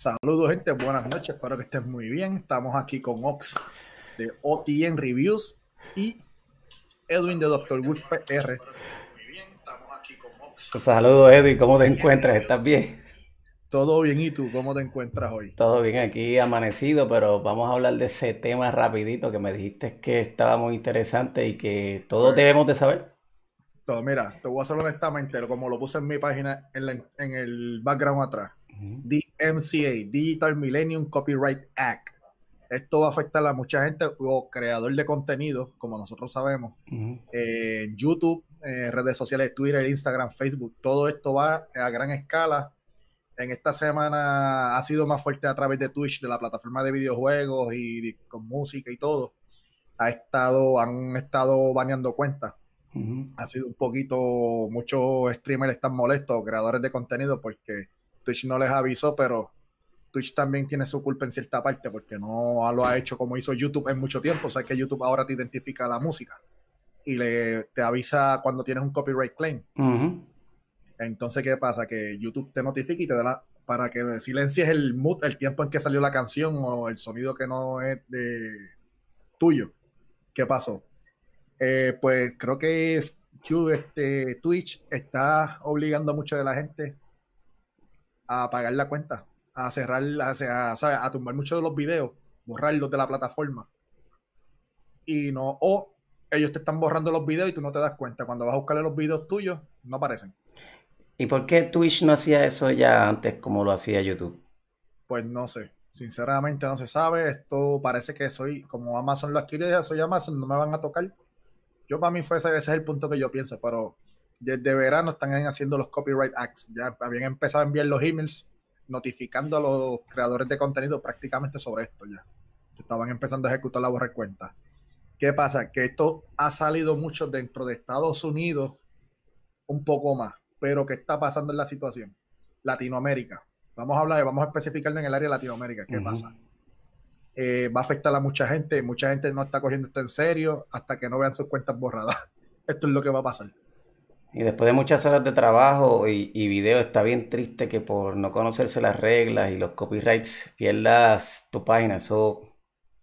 Saludos, gente. Buenas noches. Espero que estén muy bien. Estamos aquí con Ox de OTN Reviews y Edwin de Dr. Wolf PR. Saludos, Edwin. ¿Cómo te encuentras? ¿Estás bien? Todo bien. ¿Y tú? ¿Cómo te encuentras hoy? Todo bien. Aquí amanecido, pero vamos a hablar de ese tema rapidito que me dijiste que estaba muy interesante y que todos debemos de saber. Todo, mira, te voy a hacer honestamente, como lo puse en mi página en, en el background atrás DMCA, Digital Millennium Copyright Act. Esto va a afectar a mucha gente o creador de contenido, como nosotros sabemos, en YouTube, redes sociales, Twitter, Instagram, Facebook. Todo esto va a gran escala. En esta semana ha sido más fuerte a través de Twitch, de la plataforma de videojuegos y con música y todo. Ha estado, han estado baneando cuentas. Ha sido un poquito, muchos streamers están molestos, creadores de contenido, porque Twitch no les avisó, pero Twitch también tiene su culpa en cierta parte porque no lo ha hecho como hizo YouTube en mucho tiempo. O sea que YouTube ahora te identifica la música y le, te avisa cuando tienes un copyright claim. Entonces, ¿qué pasa? Que YouTube te notifica y te da la, para que silencies el mood, el tiempo en que salió la canción o el sonido que no es de tuyo. ¿Qué pasó? Eh, pues creo que este, Twitch está obligando a mucha de la gente a pagar la cuenta, a cerrar, a, a tumbar muchos de los videos, borrarlos de la plataforma. Y no, o ellos te están borrando los videos y tú no te das cuenta. Cuando vas a buscarle los videos tuyos, no aparecen. ¿Y por qué Twitch no hacía eso ya antes como lo hacía YouTube? Pues no sé. Sinceramente no se sabe. Esto parece que soy, como Amazon lo adquiere, ya soy Amazon, no me van a tocar. Yo para mí fue ese, ese es el punto que yo pienso, pero desde verano están haciendo los copyright acts. Ya habían empezado a enviar los emails notificando a los creadores de contenido prácticamente sobre esto ya. Estaban empezando a ejecutar la borra cuenta. ¿Qué pasa? Que esto ha salido mucho dentro de Estados Unidos, un poco más. Pero ¿qué está pasando en la situación? Latinoamérica. Vamos a hablar, vamos a especificarlo en el área de Latinoamérica. ¿Qué pasa? Eh, va a afectar a mucha gente. Mucha gente no está cogiendo esto en serio hasta que no vean sus cuentas borradas. Esto es lo que va a pasar. Y después de muchas horas de trabajo y, y, video, está bien triste que por no conocerse las reglas y los copyrights pierdas tu página. Eso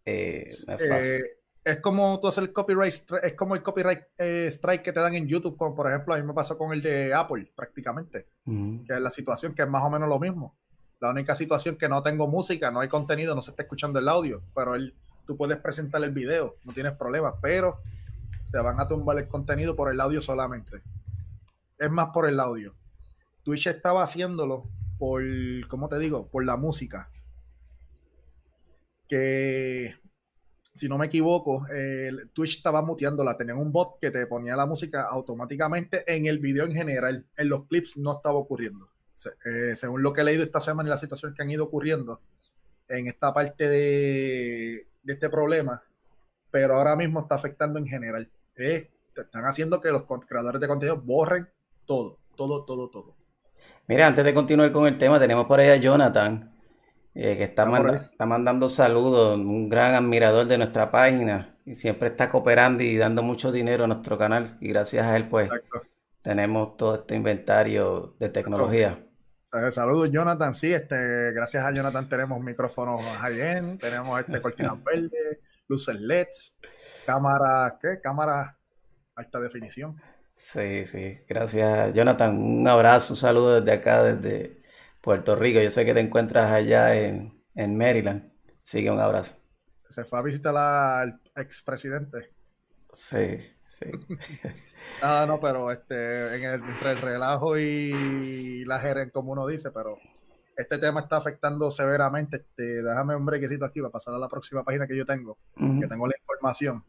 eh, no es fácil. Eh, es como tú hacer el copyright, es como el copyright eh, strike que te dan en YouTube, como por ejemplo a mí me pasó con el de Apple prácticamente, que es la situación que es más o menos lo mismo. La única situación que no tengo música, no hay contenido, no se está escuchando el audio, pero él, tú puedes presentar el video, no tienes problema, pero te van a tumbar el contenido por el audio solamente es más por el audio. Twitch estaba haciéndolo por, ¿cómo te digo? Por la música. Que, si no me equivoco, Twitch estaba muteándola. Tenían un bot que te ponía la música automáticamente en el video en general. En los clips no estaba ocurriendo. Eh, según lo que he leído esta semana y la situación que han ido ocurriendo en esta parte de, este problema, pero ahora mismo está afectando en general. están haciendo que los creadores de contenido borren todo, todo, todo, todo. Mira, antes de continuar con el tema, tenemos por ahí a Jonathan, eh, que está, está, mandando saludos, un gran admirador de nuestra página y siempre está cooperando y dando mucho dinero a nuestro canal. Y gracias a él, pues, tenemos todo este inventario de tecnología. Saludos, Jonathan. Sí, este, gracias a Jonathan tenemos micrófonos high-end, tenemos este cortinas verdes, luces LEDs, cámara, ¿qué? Cámara alta definición. Sí, sí, gracias Jonathan. Un abrazo, un saludo desde acá, desde Puerto Rico. Yo sé que te encuentras allá en, Maryland. Sigue un abrazo. Se fue a visitar al expresidente. Sí, sí. ah, no, pero este, en el, entre el relajo y la gerente, como uno dice, pero este tema está afectando severamente. Este, déjame un brequecito aquí para pasar a la próxima página que yo tengo, que tengo la información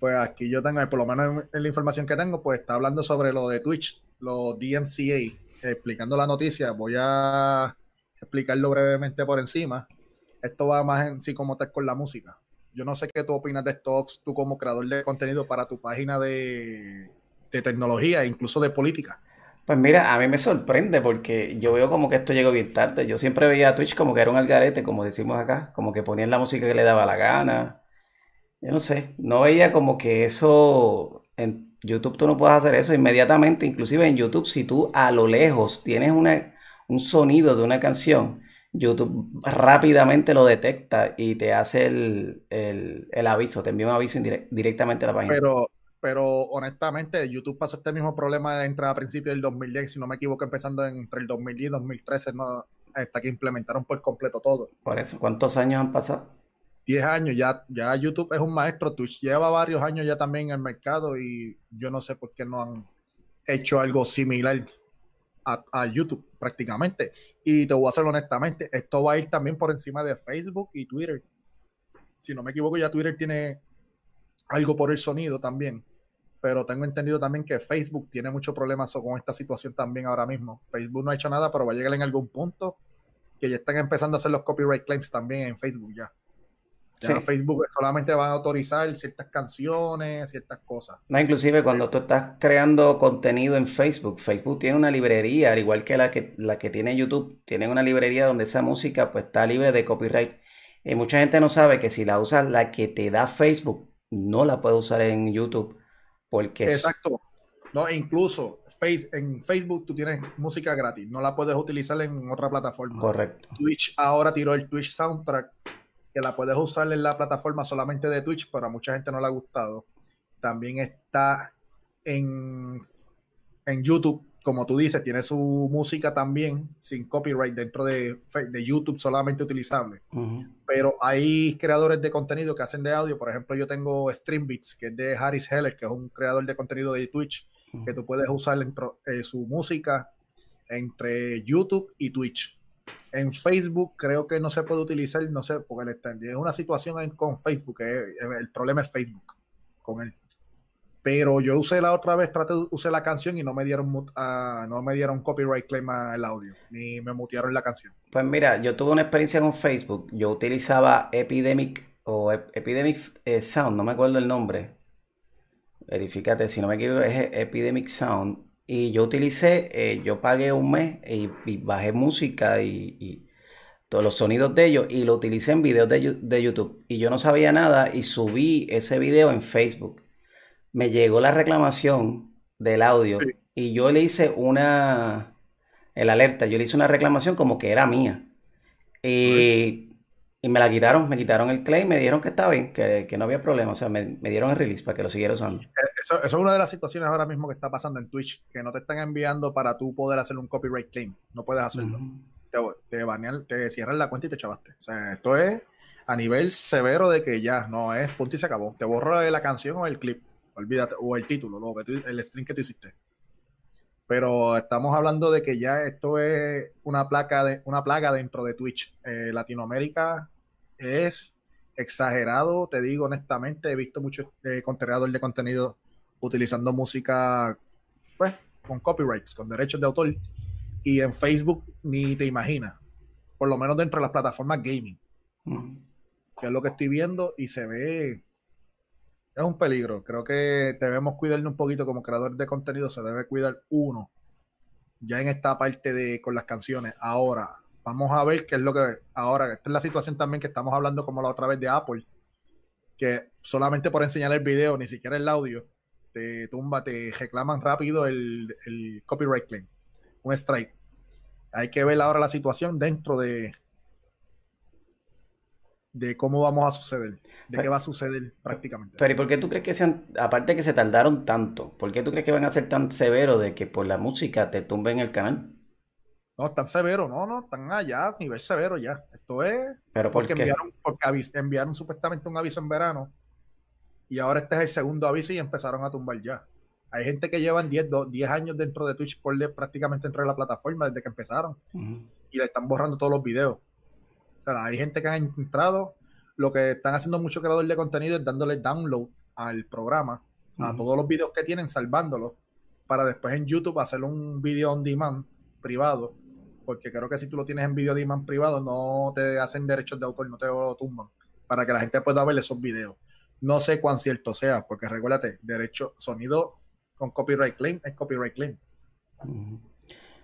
pues aquí yo tengo, por lo menos en la información que tengo, pues está hablando sobre lo de Twitch, los DMCA, explicando la noticia. Voy a explicarlo brevemente por encima. Esto va más en sí como tal con la música. Yo no sé qué tú opinas de stocks, tú como creador de contenido para tu página de, de tecnología, incluso de política. Pues mira, a mí me sorprende porque yo veo como que esto llegó bien tarde. Yo siempre veía a Twitch como que era un algarete, como decimos acá, como que ponían la música que le daba la gana yo no sé, no veía como que eso en YouTube tú no puedes hacer eso inmediatamente, inclusive en YouTube si tú a lo lejos tienes una, un sonido de una canción, YouTube rápidamente lo detecta y te hace el, aviso, te envía un aviso directamente a la página. Pero, pero honestamente, YouTube pasó este mismo problema entre a principios del 2010, si no me equivoco, empezando entre el 2010 y 2013, no, hasta que implementaron por completo todo. Por eso, ¿cuántos años han pasado? 10 años, ya, ya YouTube es un maestro, Twitch lleva varios años ya también en el mercado y yo no sé por qué no han hecho algo similar a, YouTube prácticamente. Y te voy a hacer honestamente, esto va a ir también por encima de Facebook y Twitter. Si no me equivoco, ya Twitter tiene algo por el sonido también. Pero tengo entendido también que Facebook tiene muchos problemas con esta situación también ahora mismo. Facebook no ha hecho nada, pero va a llegar en algún punto que ya están empezando a hacer los copyright claims también en Facebook ya. Facebook solamente va a autorizar ciertas canciones, ciertas cosas. No, inclusive cuando tú estás creando contenido en Facebook, Facebook tiene una librería, al igual que la que, la que tiene YouTube, tiene una librería donde esa música pues está libre de copyright. Y mucha gente no sabe que si la usas la que te da Facebook, no la puede usar en YouTube. Porque Exacto. No, incluso face, en Facebook tú tienes música gratis, no la puedes utilizar en otra plataforma. Correcto. Twitch ahora tiró el Twitch Soundtrack que la puedes usar en la plataforma solamente de Twitch, pero a mucha gente no le ha gustado. También está en, en YouTube, como tú dices, tiene su música también sin copyright dentro de, de YouTube solamente utilizable. Pero hay creadores de contenido que hacen de audio. Por ejemplo, yo tengo Streambeats, que es de Harris Heller, que es un creador de contenido de Twitch, que tú puedes usar eh, su música entre YouTube y Twitch. En Facebook creo que no se puede utilizar, no sé, porque es una situación con Facebook, el problema es Facebook con él. Pero yo usé la otra vez, traté, usé la canción y no me dieron uh, no me dieron copyright claim al audio, ni me mutearon la canción. Pues mira, yo tuve una experiencia con Facebook, yo utilizaba Epidemic o Epidemic eh, Sound, no me acuerdo el nombre. Verifícate, si no me equivoco, es Epidemic Sound y yo utilicé, eh, yo pagué un mes y, bajé música y, todos los sonidos de ellos y lo utilicé en videos de, YouTube. Y yo no sabía nada y subí ese video en Facebook. Me llegó la reclamación del audio y yo le hice una, el alerta, yo le hice una reclamación como que era mía. Y y me la quitaron, me quitaron el claim, me dijeron que estaba bien, que, no había problema. O sea, me, dieron el release para que lo siguiera usando. Eh, eso, es una de las situaciones ahora mismo que está pasando en Twitch, que no te están enviando para tú poder hacer un copyright claim. No puedes hacerlo. te, te, banean, te cierran la cuenta y te chavaste. O sea, esto es a nivel severo de que ya no es punto y se acabó. Te borro la canción o el clip. Olvídate, o el título, lo que el stream que tú hiciste. Pero estamos hablando de que ya esto es una placa de una plaga dentro de Twitch. Eh, Latinoamérica es exagerado, te digo honestamente, he visto muchos eh, creadores de contenido utilizando música pues, con copyrights, con derechos de autor, y en Facebook ni te imaginas, por lo menos dentro de las plataformas gaming, que es lo que estoy viendo y se ve, es un peligro, creo que debemos cuidarnos un poquito como creador de contenido, se debe cuidar uno, ya en esta parte de con las canciones, ahora Vamos a ver qué es lo que ahora, esta es la situación también que estamos hablando como la otra vez de Apple, que solamente por enseñar el video, ni siquiera el audio, te tumba, te reclaman rápido el, copyright claim, un strike. Hay que ver ahora la situación dentro de, de cómo vamos a suceder, de qué va a suceder prácticamente. Pero ¿y por qué tú crees que sean, aparte que se tardaron tanto, por qué tú crees que van a ser tan severos de que por la música te tumben el canal? No, están severos, no, no, están allá, nivel severo ya. Esto es ¿Pero porque, Enviaron, porque enviaron supuestamente un aviso en verano y ahora este es el segundo aviso y empezaron a tumbar ya. Hay gente que llevan 10, 10 años dentro de Twitch por prácticamente dentro de la plataforma desde que empezaron y le están borrando todos los videos. O sea, hay gente que ha entrado. Lo que están haciendo muchos creadores de contenido es dándole download al programa, a todos los videos que tienen, salvándolos, para después en YouTube hacer un video on demand privado porque creo que si tú lo tienes en video de imán privado, no te hacen derechos de autor, no te lo tumban, para que la gente pueda ver esos videos. No sé cuán cierto sea, porque recuérdate, derecho, sonido con copyright claim es copyright claim.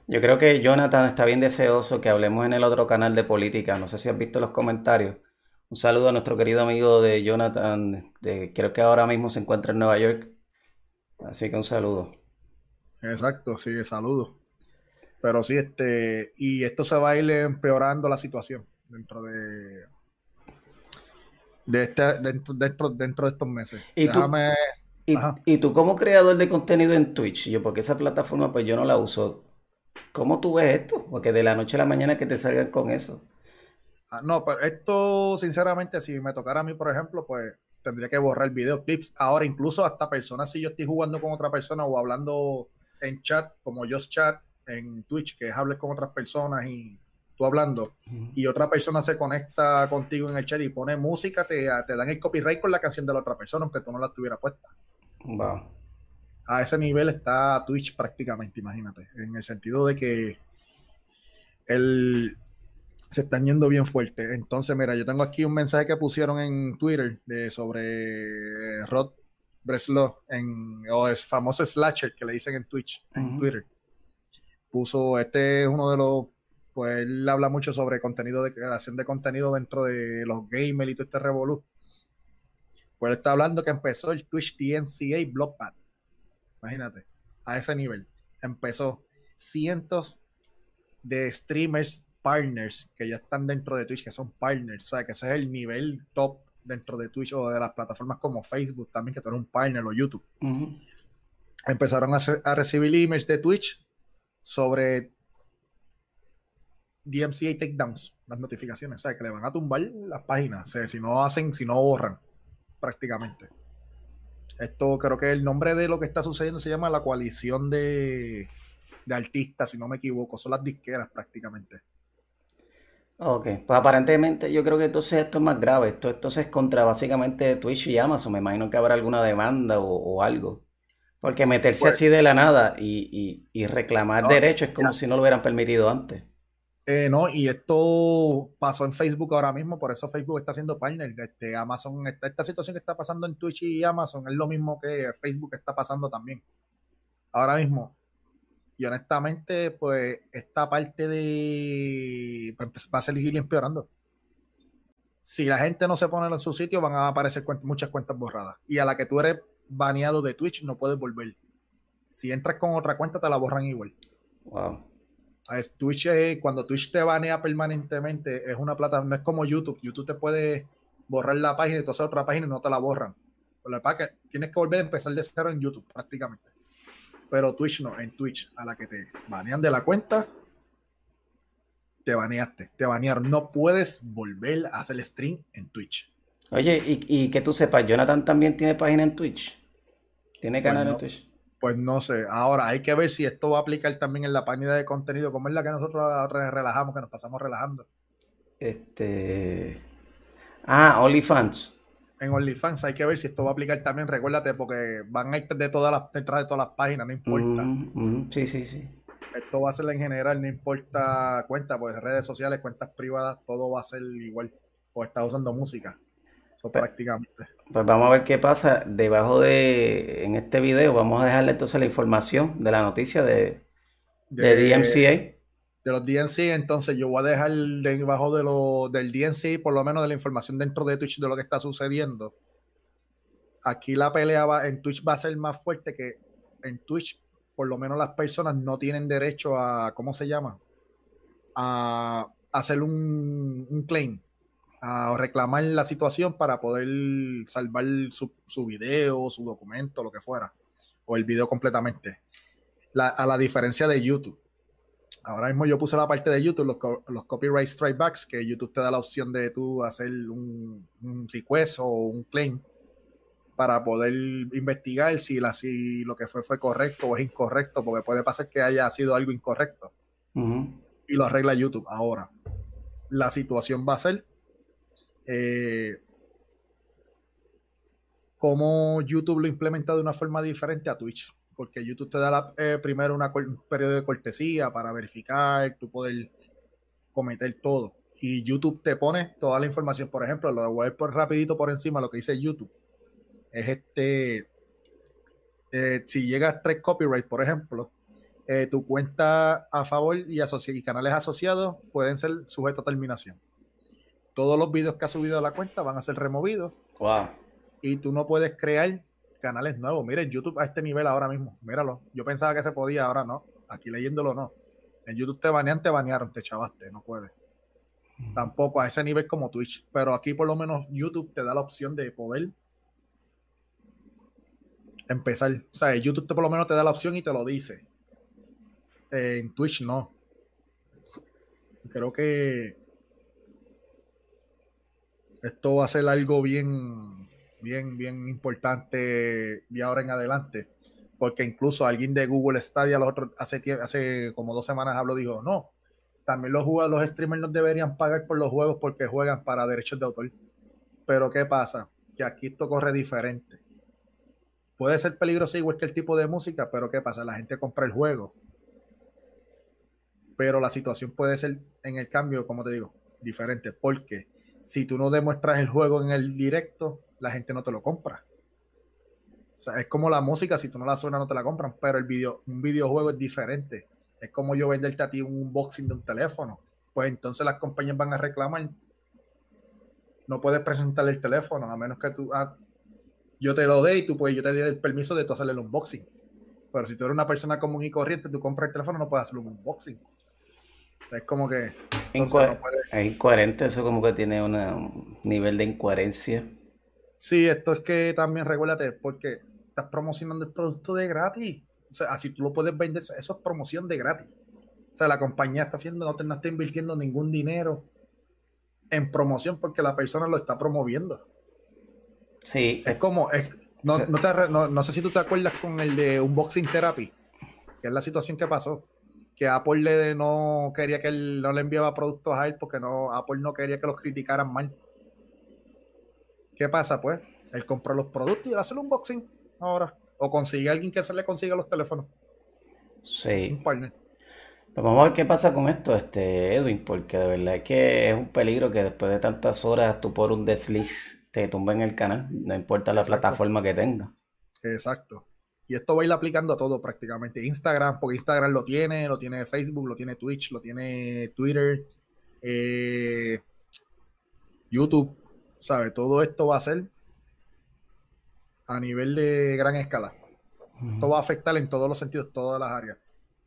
Yo creo que Jonathan está bien deseoso que hablemos en el otro canal de política. No sé si has visto los comentarios. Un saludo a nuestro querido amigo de Jonathan, de, creo que ahora mismo se encuentra en Nueva York. Así que un saludo. Exacto, sí, saludo. Pero sí, este, y esto se va a ir empeorando la situación dentro de de este, dentro, dentro, dentro de estos meses. ¿Y tú, y, tú como creador de contenido en Twitch, yo porque esa plataforma pues yo no la uso, ¿cómo tú ves esto? Porque de la noche a la mañana que te salgan con eso. Ah, no, pero esto sinceramente si me tocara a mí, por ejemplo, pues tendría que borrar videoclips. Ahora incluso hasta personas si yo estoy jugando con otra persona o hablando en chat, como Just Chat en Twitch, que es hablar con otras personas y tú hablando, y otra persona se conecta contigo en el chat y pone música, te, te dan el copyright con la canción de la otra persona, aunque tú no la tuvieras puesta. A ese nivel está Twitch prácticamente, imagínate, en el sentido de que el, se están yendo bien fuerte. Entonces, mira, yo tengo aquí un mensaje que pusieron en Twitter de, sobre Rod Breslow, en, o es famoso slasher que le dicen en Twitch, en Twitter. Puso, este es uno de los pues él habla mucho sobre contenido de creación de contenido dentro de los gamers y todo este revolú. Pues él está hablando que empezó el Twitch DNCA Blockpad. Imagínate, a ese nivel. Empezó cientos de streamers partners que ya están dentro de Twitch, que son partners, o sea, que ese es el nivel top dentro de Twitch o de las plataformas como Facebook también, que tú eres un partner o YouTube. Empezaron a, a recibir emails de Twitch sobre DMCA takedowns, las notificaciones, o sea, que le van a tumbar las páginas, o si no hacen, si no borran, prácticamente. Esto creo que el nombre de lo que está sucediendo se llama la coalición de, de artistas, si no me equivoco, son las disqueras prácticamente. Ok, pues aparentemente yo creo que entonces esto es más grave, esto entonces es contra básicamente Twitch y Amazon, me imagino que habrá alguna demanda o, algo. Porque meterse pues así de la nada y, reclamar derechos es como si no lo hubieran permitido antes. Eh, no, y esto pasó en Facebook ahora mismo, por eso Facebook está haciendo partner. Este, Amazon, esta, situación que está pasando en Twitch y Amazon es lo mismo que Facebook está pasando también. Ahora mismo. Y honestamente, pues esta parte de. Pues, va a seguir empeorando. Si la gente no se pone en su sitio, van a aparecer muchas cuentas borradas. Y a la que tú eres baneado de Twitch, no puedes volver. Si entras con otra cuenta, te la borran igual. Wow. Twitch, cuando Twitch te banea permanentemente, es una plataforma, no es como YouTube. YouTube te puede borrar la página y tú haces otra página y no te la borran. Pero la que tienes que volver a empezar de cero en YouTube, prácticamente. Pero Twitch no, en Twitch, a la que te banean de la cuenta, te baneaste, te banearon. No puedes volver a hacer stream en Twitch. Oye, y, y que tú sepas, Jonathan también tiene página en Twitch. Tiene canal en Twitch. Pues no sé. Ahora hay que ver si esto va a aplicar también en la página de contenido, como es la que nosotros relajamos, que nos pasamos relajando. Este. Ah, OnlyFans. En OnlyFans hay que ver si esto va a aplicar también. Recuérdate, porque van a ir de todas las, detrás de todas las páginas, no importa. Sí, sí, sí. Esto va a ser en general, no importa cuenta, pues redes sociales, cuentas privadas, todo va a ser igual. O está usando música. Prácticamente. Pues vamos a ver qué pasa. Debajo de, en este video, vamos a dejarle entonces la información de la noticia de, de, DMCA. De los DNC, entonces yo voy a dejar debajo de lo, del DNC, por lo menos de la información dentro de Twitch de lo que está sucediendo. Aquí la pelea va, en Twitch va a ser más fuerte que en Twitch, por lo menos las personas no tienen derecho a, ¿cómo se llama? A hacer un, un claim a reclamar la situación para poder salvar su, su, video, su documento, lo que fuera, o el video completamente. a la diferencia de YouTube. Ahora mismo yo puse la parte de YouTube, los, los copyright strikebacks, que YouTube te da la opción de tú hacer un, un request o un claim para poder investigar si, la, si lo que fue fue correcto o es incorrecto, porque puede pasar que haya sido algo incorrecto. Y lo arregla YouTube. Ahora, la situación va a ser eh, cómo YouTube lo implementa de una forma diferente a Twitch. Porque YouTube te da eh, primero un periodo de cortesía para verificar, tú poder cometer todo. Y YouTube te pone toda la información. Por ejemplo, lo voy a ver por rapidito por encima, lo que dice YouTube. Es este, eh, si llega a tres copyright, por ejemplo, tu cuenta a favor y, y canales asociados pueden ser sujetos a terminación todos los videos que has subido a la cuenta van a ser removidos. Y tú no puedes crear canales nuevos. Miren, YouTube a este nivel ahora mismo. Míralo. Yo pensaba que se podía, ahora no. Aquí leyéndolo no. En YouTube te banean, te banearon, te chavaste, no puedes. Tampoco a ese nivel como Twitch. Pero aquí por lo menos YouTube te da la opción de poder empezar. O sea, YouTube te, por lo menos te da la opción y te lo dice. en Twitch no. Creo que esto va a ser algo bien, bien, bien importante de ahora en adelante. Porque incluso alguien de Google Stadia los otros, hace, hace como dos semanas habló, dijo, no, también los, jugadores, los streamers no deberían pagar por los juegos porque juegan para derechos de autor. Pero ¿qué pasa? Que aquí esto corre diferente. Puede ser peligroso igual que el tipo de música, pero ¿qué pasa? La gente compra el juego. Pero la situación puede ser en el cambio, como te digo, diferente. Porque si tú no demuestras el juego en el directo, la gente no te lo compra. O sea, es como la música, si tú no la suenas no te la compran, pero el video, un videojuego es diferente. Es como yo venderte a ti un unboxing de un teléfono. Pues entonces las compañías van a reclamar. No puedes presentarle el teléfono, a menos que tú, ah, yo te lo dé y tú puedes, yo te dé el permiso de tú hacerle el unboxing. Pero si tú eres una persona común y corriente, tú compras el teléfono, no puedes hacer un unboxing. O sea, es como que... Es incoherente, eso como que tiene un nivel de incoherencia. Sí, esto es que también recuérdate, porque estás promocionando el producto de gratis. O sea, así tú lo puedes vender, eso es promoción de gratis. O sea, la compañía está haciendo, no, te, no está invirtiendo ningún dinero en promoción porque la persona lo está promoviendo. Sí. Es como, es, no, no, no, sé si tú te acuerdas con el de Unboxing Therapy, que es la situación que pasó, que Apple le, no quería que él no le enviaba productos a él porque no, Apple no quería que los criticaran mal. ¿Qué pasa? Pues él compró los productos y hace el unboxing ahora. O consigue a alguien que se le consiga los teléfonos. Sí. Pues vamos a ver qué pasa con esto, este Edwin, porque de verdad es que es un peligro que después de tantas horas tú por un desliz te tumben el canal, no importa la plataforma que tenga. Exacto. Y esto va a ir aplicando a todo prácticamente. Instagram, porque Instagram lo tiene, lo tiene Facebook, lo tiene Twitch, lo tiene Twitter, eh, YouTube, ¿sabe? Todo esto va a ser a nivel de gran escala. Esto va a afectar en todos los sentidos, todas las áreas.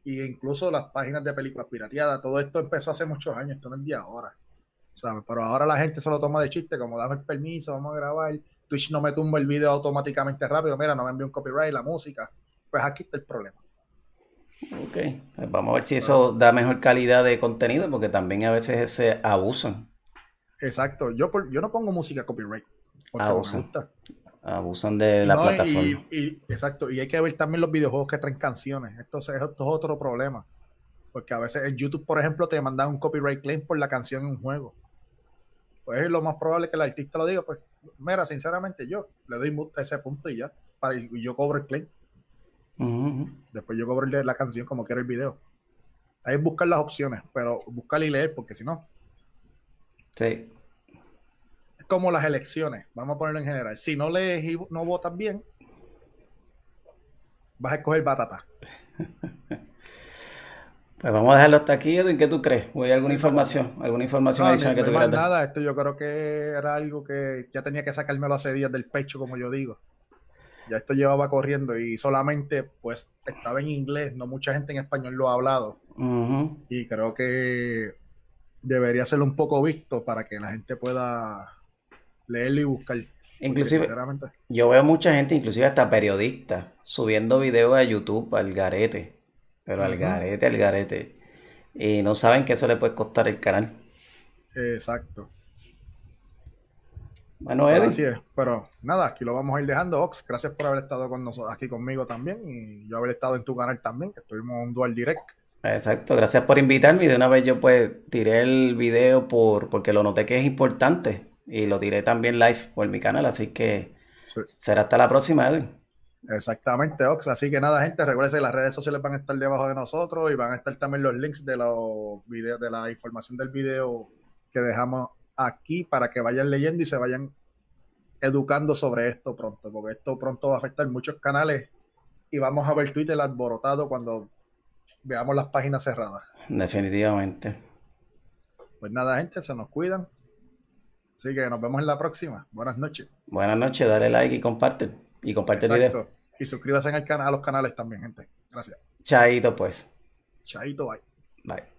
Y incluso las páginas de películas pirateadas, todo esto empezó hace muchos años, esto no es de ahora. ¿sabe? Pero ahora la gente se lo toma de chiste, como dame el permiso, vamos a grabar. Twitch no me tumba el video automáticamente rápido, mira, no me envía un copyright, la música. Pues aquí está el problema. Ok, pues vamos a ver si eso da mejor calidad de contenido, porque también a veces se abusan. Exacto, yo, yo no pongo música copyright. Abusan. Abusan de la plataforma. Y, exacto, y hay que ver también los videojuegos que traen canciones. Esto, esto es otro problema. Porque a veces en YouTube, por ejemplo, te mandan un copyright claim por la canción en un juego. Pues es lo más probable que el artista lo diga, pues, mira, sinceramente yo le doy a ese punto y ya, para, y yo cobro el claim. Después yo cobro la canción como quiera el video. Ahí es buscar las opciones, pero buscar y leer, porque si no. Sí. Es como las elecciones, vamos a ponerlo en general. Si no lees y no votas bien, vas a escoger batata. Pues vamos a dejarlo hasta aquí, Edwin. ¿Qué tú crees? ¿O hay alguna información? ¿Alguna información adicional que tú quieras nada, esto yo creo que era algo que ya tenía que sacármelo hace días del pecho, como yo digo. Ya esto llevaba corriendo y solamente pues estaba en inglés, no mucha gente en español lo ha hablado. Y creo que debería ser un poco visto para que la gente pueda leerlo y buscar. Inclusive, yo veo mucha gente, inclusive hasta periodistas, subiendo videos a YouTube al garete pero al garete, al garete. Y no saben que eso le puede costar el canal. Exacto. Bueno, Eddie. Así es, pero nada, aquí lo vamos a ir dejando, Ox. Gracias por haber estado con nosotros, aquí conmigo también y yo haber estado en tu canal también, que estuvimos en un dual direct. Exacto, gracias por invitarme y de una vez yo pues tiré el video por porque lo noté que es importante y lo tiré también live por mi canal, así que será hasta la próxima, Edwin. Exactamente, Ox. Así que nada, gente, recuerden que las redes sociales van a estar debajo de nosotros y van a estar también los links de los videos, de la información del video que dejamos aquí para que vayan leyendo y se vayan educando sobre esto pronto, porque esto pronto va a afectar muchos canales y vamos a ver Twitter alborotado cuando veamos las páginas cerradas. Definitivamente. Pues nada, gente, se nos cuidan. Así que nos vemos en la próxima. Buenas noches. Buenas noches, dale like y comparte. Y comparte el video. Y suscríbase canal, a los canales también, gente. Gracias. Chaito, pues. Chaito, bye. Bye.